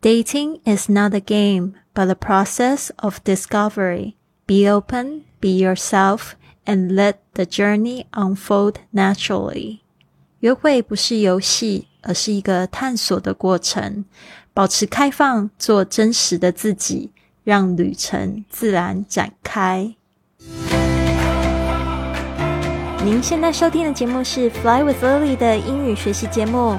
Dating is not a game, but a process of discovery. Be open, be yourself, and let the journey unfold naturally. 约会不是游戏，而是一个探索的过程。保持开放，做真实的自己，让旅程自然展开。您现在收听的节目是《Fly with Lily》的英语学习节目，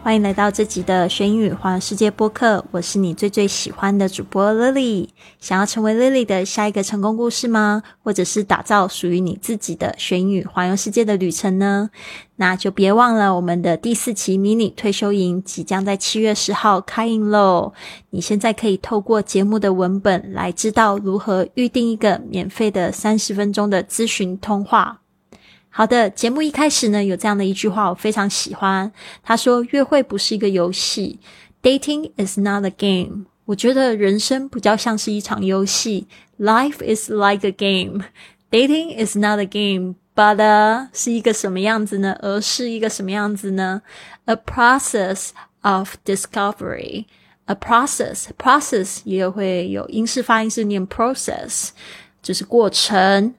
欢迎来到这集的学英语环世界播客，我是你最最喜欢的主播 Lily。想要成为 Lily 的下一个成功故事吗？或者是打造属于你自己的学英语环游世界的旅程呢？那就别忘了我们的第四期迷你退休营即将在七月十号开营喽！你现在可以透过节目的文本来知道如何预定一个免费的三十分钟的咨询通话。好的，节目一开始呢，有这样的一句话，我非常喜欢。他说：“约会不是一个游戏，Dating is not a game。”我觉得人生比较像是一场游戏，Life is like a game。Dating is not a game，but 是一个什么样子呢？而是一个什么样子呢？A process of discovery。A process，process 也会有英式发音是念 process，就是过程。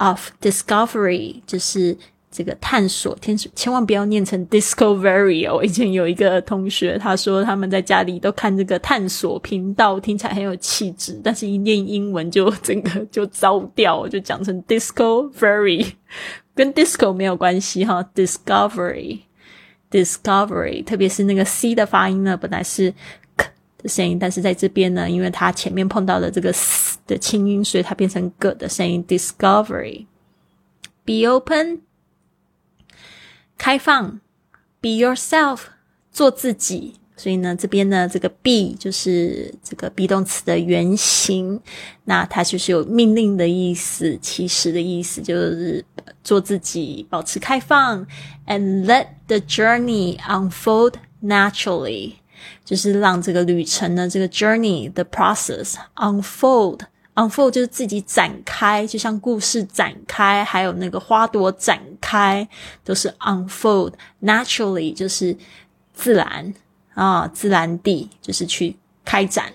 Of discovery 就是这个探索，天千万不要念成 discovery 哦。以前有一个同学，他说他们在家里都看这个探索频道，听起来很有气质，但是一念英文就整个就糟掉，就讲成 discovery，跟 disco 没有关系哈。discovery，discovery，特别是那个 c 的发音呢，本来是。的声音，但是在这边呢，因为它前面碰到了这个 s 的轻音，所以它变成 g 的声音。Discovery，be open，开放；be yourself，做自己。所以呢，这边呢，这个 be 就是这个 be 动词的原形，那它就是有命令的意思，其实的意思就是做自己，保持开放，and let the journey unfold naturally。就是让这个旅程呢，这个 journey the process unfold unfold 就是自己展开，就像故事展开，还有那个花朵展开，都是 unfold naturally 就是自然啊，自然地就是去开展。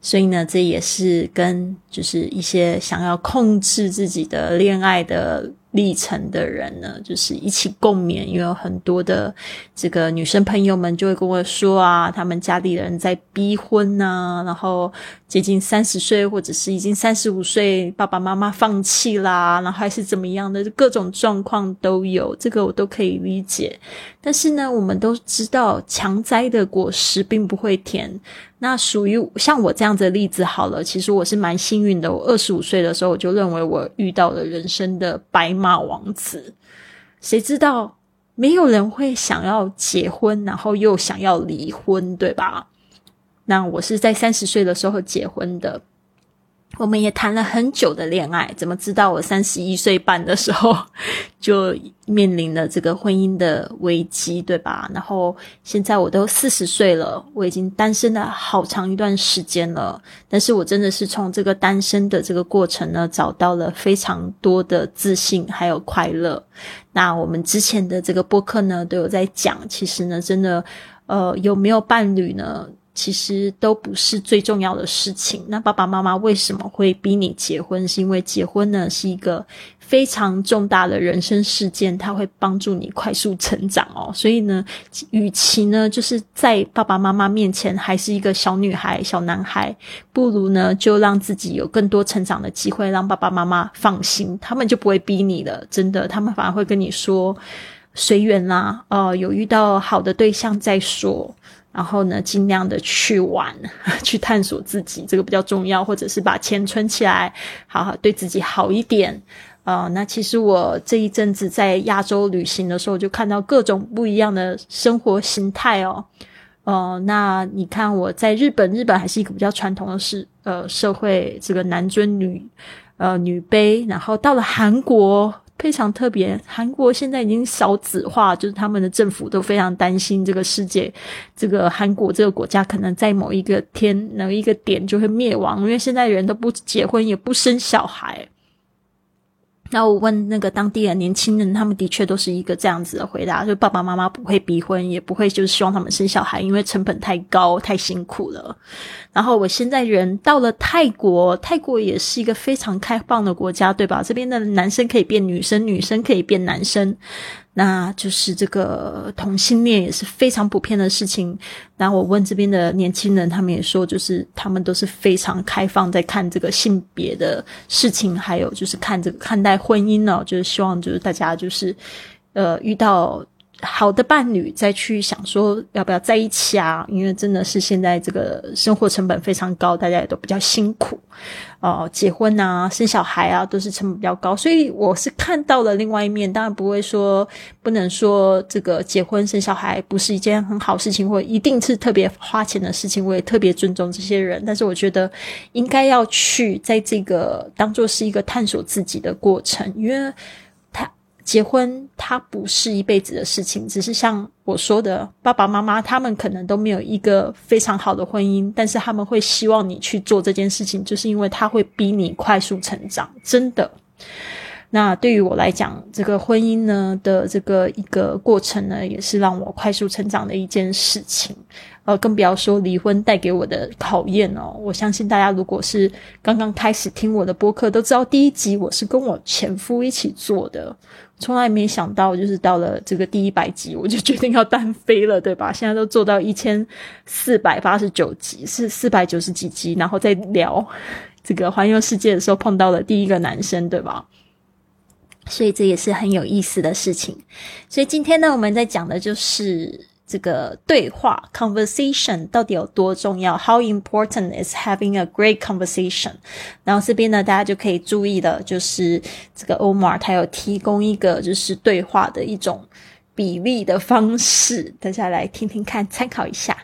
所以呢，这也是跟就是一些想要控制自己的恋爱的。历程的人呢，就是一起共勉，因为有很多的这个女生朋友们就会跟我说啊，他们家里人在逼婚呐，然后接近三十岁或者是已经三十五岁，爸爸妈妈放弃啦，然后还是怎么样的，各种状况都有，这个我都可以理解。但是呢，我们都知道强摘的果实并不会甜。那属于像我这样子的例子好了，其实我是蛮幸运的。我二十五岁的时候，我就认为我遇到了人生的白马王子。谁知道没有人会想要结婚，然后又想要离婚，对吧？那我是在三十岁的时候结婚的。我们也谈了很久的恋爱，怎么知道我三十一岁半的时候 就面临了这个婚姻的危机，对吧？然后现在我都四十岁了，我已经单身了好长一段时间了。但是我真的是从这个单身的这个过程呢，找到了非常多的自信还有快乐。那我们之前的这个播客呢，都有在讲，其实呢，真的，呃，有没有伴侣呢？其实都不是最重要的事情。那爸爸妈妈为什么会逼你结婚？是因为结婚呢是一个非常重大的人生事件，它会帮助你快速成长哦。所以呢，与其呢就是在爸爸妈妈面前还是一个小女孩、小男孩，不如呢就让自己有更多成长的机会，让爸爸妈妈放心，他们就不会逼你了。真的，他们反而会跟你说随缘啦，呃，有遇到好的对象再说。然后呢，尽量的去玩，去探索自己，这个比较重要。或者是把钱存起来，好好对自己好一点。啊，那其实我这一阵子在亚洲旅行的时候，就看到各种不一样的生活形态哦。哦，那你看我在日本，日本还是一个比较传统的是呃社会，这个男尊女呃女卑。然后到了韩国。非常特别。韩国现在已经少子化，就是他们的政府都非常担心这个世界，这个韩国这个国家可能在某一个天、某一个点就会灭亡，因为现在人都不结婚，也不生小孩。那我问那个当地的年轻人，他们的确都是一个这样子的回答，就爸爸妈妈不会逼婚，也不会就是希望他们生小孩，因为成本太高，太辛苦了。然后我现在人到了泰国，泰国也是一个非常开放的国家，对吧？这边的男生可以变女生，女生可以变男生。那就是这个同性恋也是非常普遍的事情。那我问这边的年轻人，他们也说，就是他们都是非常开放，在看这个性别的事情，还有就是看这个看待婚姻呢，就是希望就是大家就是呃遇到。好的伴侣再去想说要不要在一起啊？因为真的是现在这个生活成本非常高，大家也都比较辛苦哦，结婚啊、生小孩啊都是成本比较高，所以我是看到了另外一面。当然不会说不能说这个结婚生小孩不是一件很好事情，或一定是特别花钱的事情。我也特别尊重这些人，但是我觉得应该要去在这个当做是一个探索自己的过程，因为。结婚它不是一辈子的事情，只是像我说的，爸爸妈妈他们可能都没有一个非常好的婚姻，但是他们会希望你去做这件事情，就是因为他会逼你快速成长，真的。那对于我来讲，这个婚姻呢的这个一个过程呢，也是让我快速成长的一件事情。呃，更不要说离婚带给我的考验哦。我相信大家如果是刚刚开始听我的播客，都知道第一集我是跟我前夫一起做的。从来没想到，就是到了这个第一百集，我就决定要单飞了，对吧？现在都做到一千四百八十九集，是四百九十几集，然后再聊这个环游世界的时候碰到了第一个男生，对吧？所以这也是很有意思的事情。所以今天呢，我们在讲的就是这个对话 （conversation） 到底有多重要？How important is having a great conversation？然后这边呢，大家就可以注意的，就是这个 Omar 他有提供一个就是对话的一种比例的方式，大家来听听看，参考一下。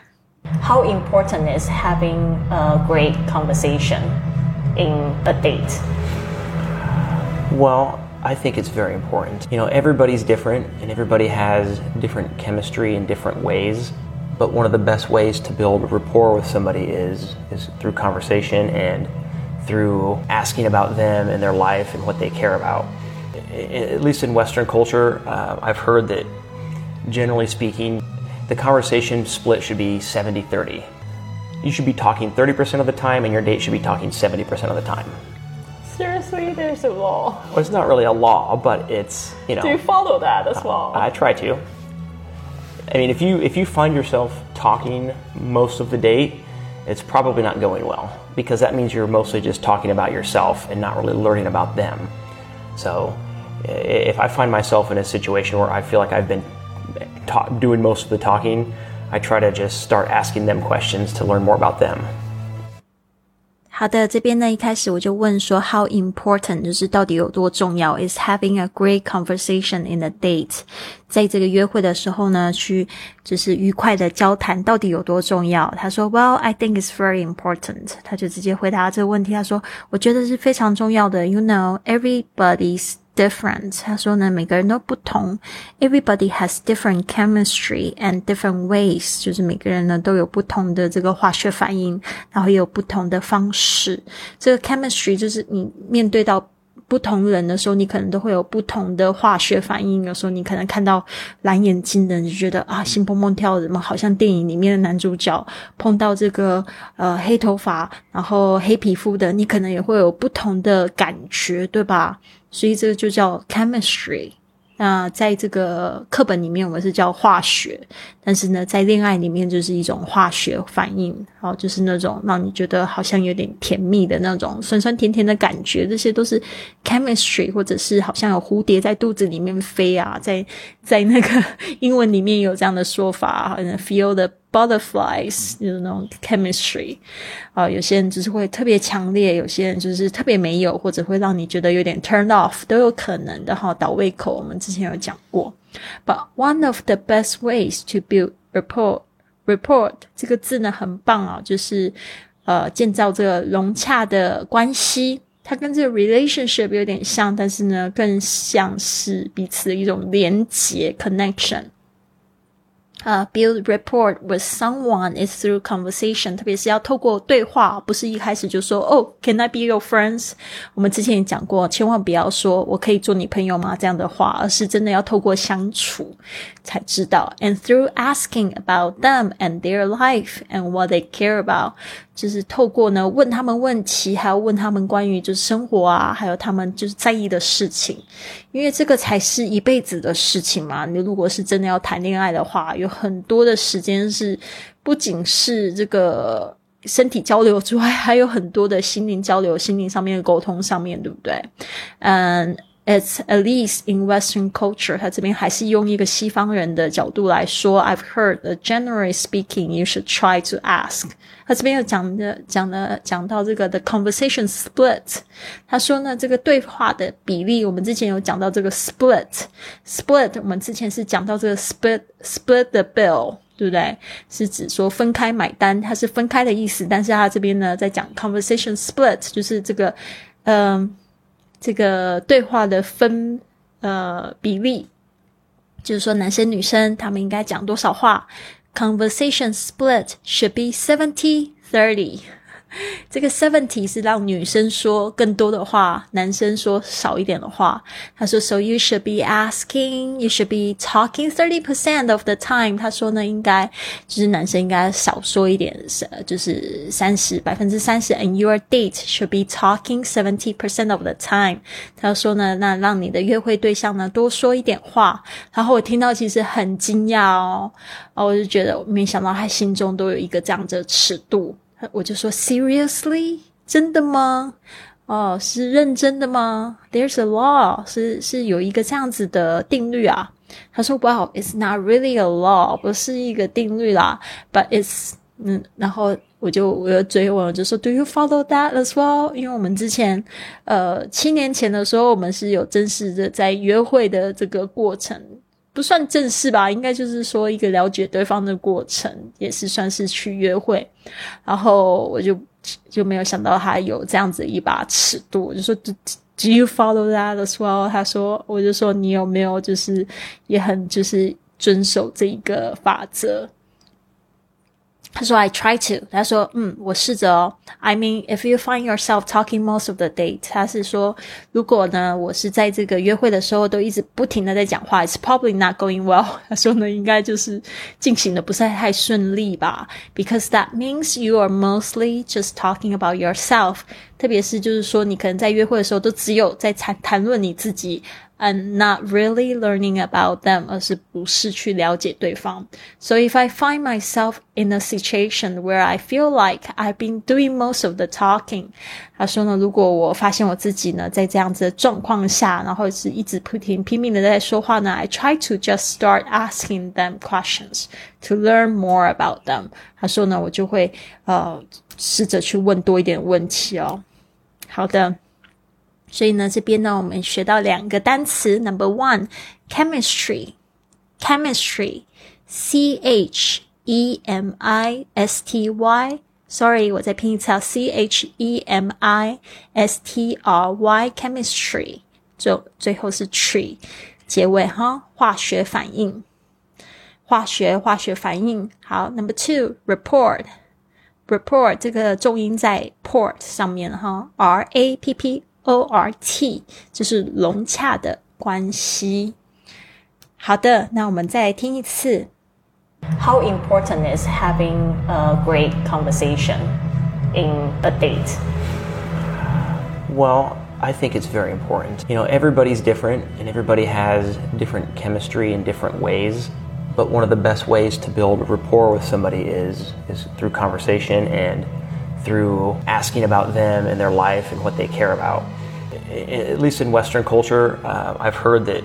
How important is having a great conversation in a date? Well. I think it's very important. You know, everybody's different and everybody has different chemistry in different ways. But one of the best ways to build rapport with somebody is is through conversation and through asking about them and their life and what they care about. At least in Western culture, uh, I've heard that generally speaking, the conversation split should be 70 30. You should be talking 30% of the time, and your date should be talking 70% of the time. Seriously, there's a law. Well, it's not really a law, but it's you know. Do you follow that as uh, well? I, I try to. I mean, if you if you find yourself talking most of the date, it's probably not going well because that means you're mostly just talking about yourself and not really learning about them. So, if I find myself in a situation where I feel like I've been ta- doing most of the talking, I try to just start asking them questions to learn more about them. 好的，这边呢一开始我就问说，How important 就是到底有多重要？Is having a great conversation in a date，在这个约会的时候呢，去就是愉快的交谈到底有多重要？他说，Well, I think it's very important。他就直接回答这个问题，他说，我觉得是非常重要的。You know, everybody's different。他说呢，每个人都不同，everybody has different chemistry and different ways，就是每个人呢都有不同的这个化学反应，然后也有不同的方式。这个 chemistry 就是你面对到。 不同人的时候，你可能都会有不同的化学反应。有时候你可能看到蓝眼睛的，你就觉得啊，心砰砰跳，怎么好像电影里面的男主角碰到这个呃黑头发然后黑皮肤的，你可能也会有不同的感觉，对吧？所以这个就叫 chemistry。那在这个课本里面，我们是叫化学，但是呢，在恋爱里面就是一种化学反应，然后，就是那种让你觉得好像有点甜蜜的那种酸酸甜甜的感觉，这些都是 chemistry，或者是好像有蝴蝶在肚子里面飞啊，在在那个 英文里面有这样的说法，好像 feel the butterflies，就是那种 chemistry，啊，有些人就是会特别强烈，有些人就是特别没有，或者会让你觉得有点 turn off，都有可能的哈，倒胃口。我们之前有讲过，but one of the best ways to build rapport，report 这个字呢很棒啊，就是呃建造这个融洽的关系。它跟这个 relationship 有点像，但是呢，更像是彼此的一种连结 connection。啊、，build rapport with someone is through conversation，特别是要透过对话，不是一开始就说哦，Can I be your friends？我们之前也讲过，千万不要说我可以做你朋友吗这样的话，而是真的要透过相处才知道。And through asking about them and their life and what they care about，就是透过呢问他们问题，还要问他们关于就是生活啊，还有他们就是在意的事情，因为这个才是一辈子的事情嘛。你如果是真的要谈恋爱的话，有很多的时间是不仅是这个身体交流之外，还有很多的心灵交流、心灵上面的沟通上面对不对？嗯。It's at least in Western culture，他这边还是用一个西方人的角度来说。I've heard that generally speaking, you should try to ask。他这边又讲的讲的讲到这个 the conversation split。他说呢，这个对话的比例，我们之前有讲到这个 split，split，我们之前是讲到这个 split split the bill。对不对？是指说分开买单，它是分开的意思。但是他这边呢，在讲 conversation split，就是这个，嗯。 这个对话的分呃比例，就是说男生女生他们应该讲多少话？Conversation split should be seventy thirty。这个 seventy 是让女生说更多的话，男生说少一点的话。他说，So you should be asking, you should be talking thirty percent of the time。他说呢，应该就是男生应该少说一点，就是三十百分之三十。And your date should be talking seventy percent of the time。他说呢，那让你的约会对象呢多说一点话。然后我听到其实很惊讶哦，哦，我就觉得没想到他心中都有一个这样的尺度。我就说，Seriously，真的吗？哦，是认真的吗？There's a law，是是有一个这样子的定律啊。他说，Well，it's not really a law，不是一个定律啦，but it's 嗯，然后我就我又追问，我就说，Do you follow that as well？因为我们之前呃七年前的时候，我们是有正式的在约会的这个过程。不算正式吧，应该就是说一个了解对方的过程，也是算是去约会。然后我就就没有想到他有这样子一把尺度，我就说 Do Do you follow that as well？他说，我就说你有没有就是也很就是遵守这一个法则。他说：“I try to。”他说：“嗯，我试着哦。I mean, if you find yourself talking most of the date，他是说，如果呢，我是在这个约会的时候都一直不停的在讲话，it's probably not going well。他说呢，应该就是进行的不是太顺利吧？Because that means you are mostly just talking about yourself。特别是就是说，你可能在约会的时候都只有在谈谈论你自己。” and not really learning about them，而是不是去了解对方。So if I find myself in a situation where I feel like I've been doing most of the talking，他说呢，如果我发现我自己呢在这样子的状况下，然后是一直不停拼命的在说话呢，I try to just start asking them questions to learn more about them。他说呢，我就会呃试着去问多一点问题哦。好的。 所以呢，这边呢，我们学到两个单词。Number one, chemistry, chemistry, C H E M I S T Y. Sorry，我再拼一次啊，C H E M I S T R Y, chemistry。最最后是 tree，结尾哈，化学反应，化学化学反应。好，Number two, report, report 这个重音在 port 上面哈，R A P P。O R T 就是融洽的关系。好的，那我们再来听一次。How important is having a great conversation in a date? Well, I think it's very important. You know, everybody's different and everybody has different chemistry in different ways. But one of the best ways to build rapport with somebody is is through conversation and through asking about them and their life and what they care about at least in Western culture, uh, I've heard that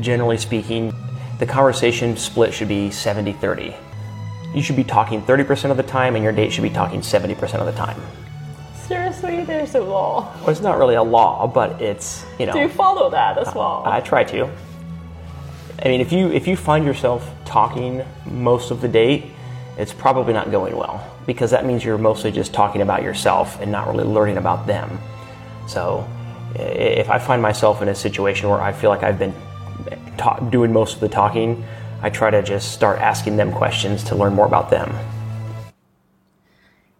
generally speaking, the conversation split should be 70 30. You should be talking 30% of the time, and your date should be talking 70% of the time. Seriously, there's a law. Well, it's not really a law, but it's, you know. Do you follow that as well? I, I try to. I mean, if you if you find yourself talking most of the date, it's probably not going well because that means you're mostly just talking about yourself and not really learning about them. So if I find myself in a situation where I feel like I've been ta- doing most of the talking, I try to just start asking them questions to learn more about them.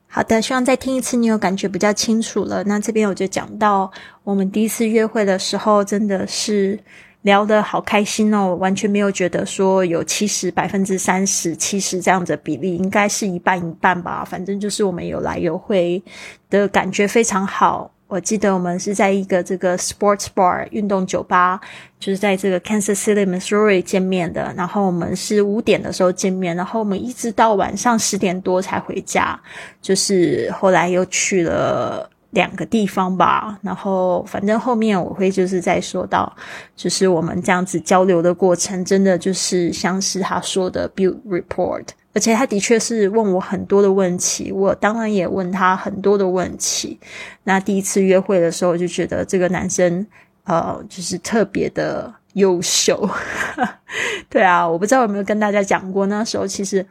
好的，希望再听一次，你有感觉比较清楚了。那这边我就讲到，我们第一次约会的时候，真的是聊得好开心哦，完全没有觉得说有七十百分之三十七十这样子比例，应该是一半一半吧。反正就是我们有来有回的感觉非常好。 我记得我们是在一个这个 sports bar 运动酒吧，就是在这个 Kansas City, Missouri 见面的。然后我们是五点的时候见面，然后我们一直到晚上十点多才回家。就是后来又去了两个地方吧。然后反正后面我会就是在说到，就是我们这样子交流的过程，真的就是像是他说的 build report。而且他的确是问我很多的问题，我当然也问他很多的问题。那第一次约会的时候，就觉得这个男生，呃，就是特别的优秀。对啊，我不知道有没有跟大家讲过，那时候其实。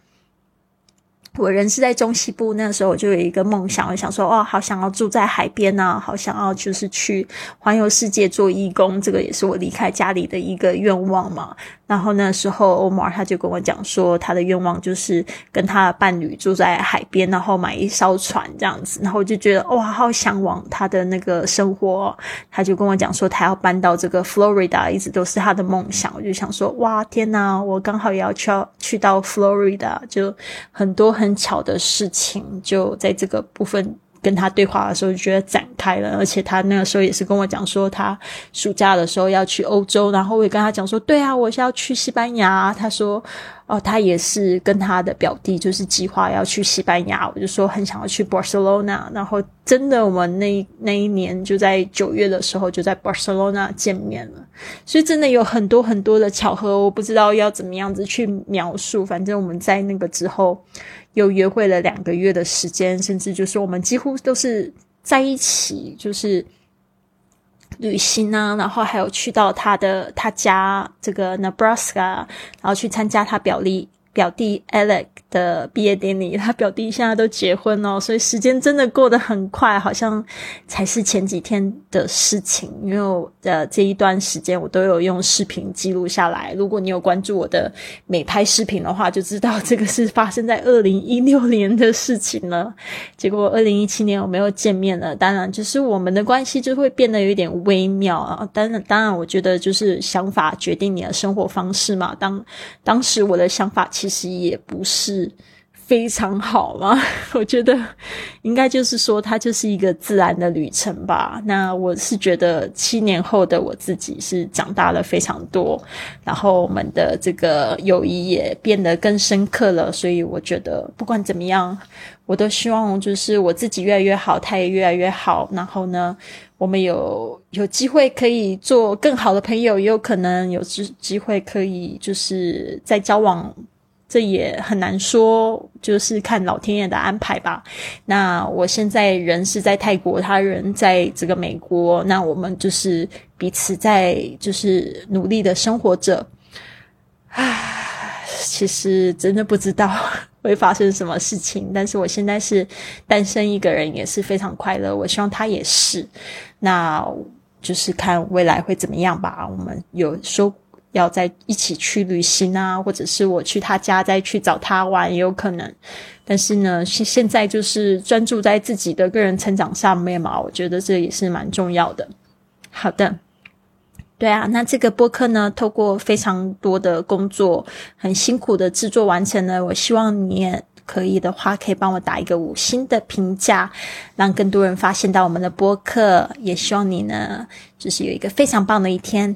我人是在中西部，那时候我就有一个梦想，我想说，哦，好想要住在海边呐，好想要就是去环游世界做义工，这个也是我离开家里的一个愿望嘛。然后那时候欧摩尔他就跟我讲说，他的愿望就是跟他的伴侣住在海边，然后买一艘船这样子。然后我就觉得哇，好向往他的那个生活。他就跟我讲说，他要搬到这个 Florida，一直都是他的梦想。我就想说，哇，天呐，我刚好也要去去到 Florida，就很多很巧的事情就在这个部分。跟他对话的时候就觉得展开了，而且他那个时候也是跟我讲说，他暑假的时候要去欧洲，然后我也跟他讲说，对啊，我是要去西班牙。他说，哦，他也是跟他的表弟就是计划要去西班牙。我就说很想要去 Barcelona，然后真的我们那那一年就在九月的时候就在 Barcelona 见面了，所以真的有很多很多的巧合，我不知道要怎么样子去描述。反正我们在那个之后。又约会了两个月的时间，甚至就是我们几乎都是在一起，就是旅行啊，然后还有去到他的他家这个 Nebraska，然后去参加他表弟表弟 Alex。的毕业典礼，他表弟现在都结婚了，所以时间真的过得很快，好像才是前几天的事情。因为呃这一段时间我都有用视频记录下来。如果你有关注我的美拍视频的话，就知道这个是发生在二零一六年的事情了。结果二零一七年我们又见面了，当然就是我们的关系就会变得有点微妙啊。当然，当然，我觉得就是想法决定你的生活方式嘛。当当时我的想法其实也不是。非常好吗？我觉得应该就是说，它就是一个自然的旅程吧。那我是觉得七年后的我自己是长大了非常多，然后我们的这个友谊也变得更深刻了。所以我觉得不管怎么样，我都希望就是我自己越来越好，他也越来越好。然后呢，我们有有机会可以做更好的朋友，也有可能有机机会可以就是在交往。这也很难说，就是看老天爷的安排吧。那我现在人是在泰国，他人在这个美国，那我们就是彼此在就是努力的生活着。唉，其实真的不知道 会发生什么事情，但是我现在是单身一个人，也是非常快乐。我希望他也是，那就是看未来会怎么样吧。我们有说。要在一起去旅行啊，或者是我去他家再去找他玩也有可能。但是呢，现现在就是专注在自己的个人成长上面嘛，我觉得这也是蛮重要的。好的，对啊，那这个播客呢，透过非常多的工作，很辛苦的制作完成了。我希望你也可以的话，可以帮我打一个五星的评价，让更多人发现到我们的播客。也希望你呢，就是有一个非常棒的一天。